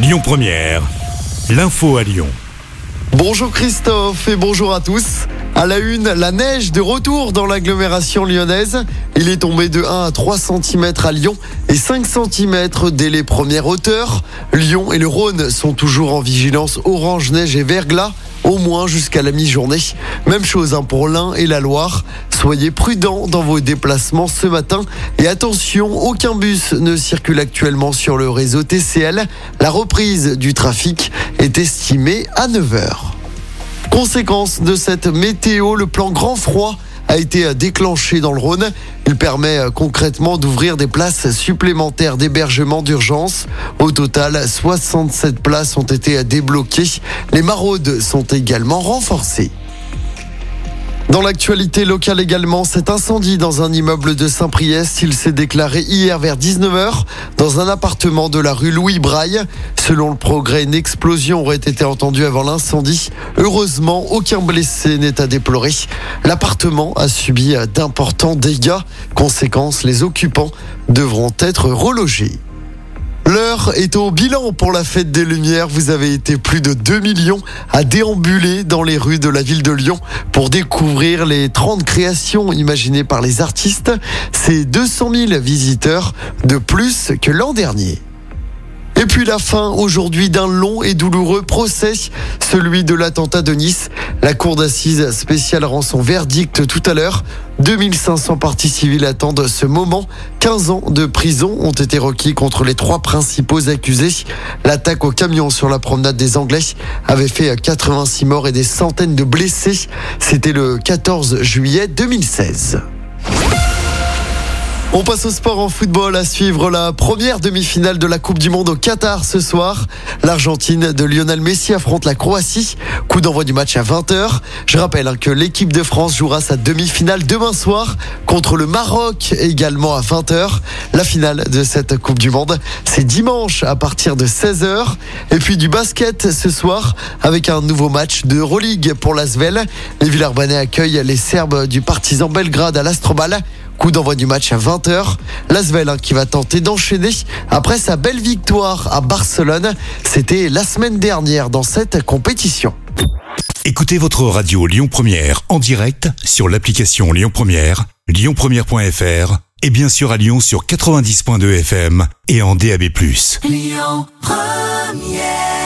Lyon Première, l'info à Lyon. Bonjour Christophe et bonjour à tous. À la une, la neige de retour dans l'agglomération lyonnaise. Il est tombé de 1 à 3 cm à Lyon et 5 cm dès les premières hauteurs. Lyon et le Rhône sont toujours en vigilance orange, neige et verglas au moins jusqu'à la mi-journée. Même chose hein, pour l'Ain et la Loire. Soyez prudents dans vos déplacements ce matin et attention, aucun bus ne circule actuellement sur le réseau TCL. La reprise du trafic est estimée à 9 heures. Conséquence de cette météo, le plan grand froid a été déclenché dans le Rhône. Il permet euh, concrètement d'ouvrir des places supplémentaires d'hébergement d'urgence. Au total, 67 places ont été débloquées. Les maraudes sont également renforcées. Dans l'actualité locale également, cet incendie dans un immeuble de Saint-Priest, il s'est déclaré hier vers 19h dans un appartement de la rue Louis Braille. Selon le progrès, une explosion aurait été entendue avant l'incendie. Heureusement, aucun blessé n'est à déplorer. L'appartement a subi d'importants dégâts. Conséquence, les occupants devront être relogés. L'heure est au bilan pour la fête des Lumières. Vous avez été plus de 2 millions à déambuler dans les rues de la ville de Lyon pour découvrir les 30 créations imaginées par les artistes. C'est 200 000 visiteurs de plus que l'an dernier. Et puis la fin aujourd'hui d'un long et douloureux procès, celui de l'attentat de Nice. La cour d'assises spéciale rend son verdict tout à l'heure. 2500 parties civiles attendent ce moment. 15 ans de prison ont été requis contre les trois principaux accusés. L'attaque au camion sur la promenade des Anglais avait fait 86 morts et des centaines de blessés. C'était le 14 juillet 2016. On passe au sport en football à suivre la première demi-finale de la Coupe du Monde au Qatar ce soir. L'Argentine de Lionel Messi affronte la Croatie. Coup d'envoi du match à 20h. Je rappelle hein, que l'équipe de France jouera sa demi-finale demain soir contre le Maroc également à 20h. La finale de cette Coupe du Monde, c'est dimanche à partir de 16h. Et puis du basket ce soir avec un nouveau match de Euroleague pour l'Asvel. Les Villarbanais accueillent les Serbes du Partizan Belgrade à l'Astrobal. Coup d'envoi du match à 20h. L'Asvel hein, qui va tenter d'enchaîner après sa belle victoire à Barcelone. C'était la semaine dernière dans cette compétition. Écoutez votre radio Lyon Première en direct sur l'application Lyon Première, lyonpremière.fr et bien sûr à Lyon sur 90.2 FM et en DAB+. Lyon Première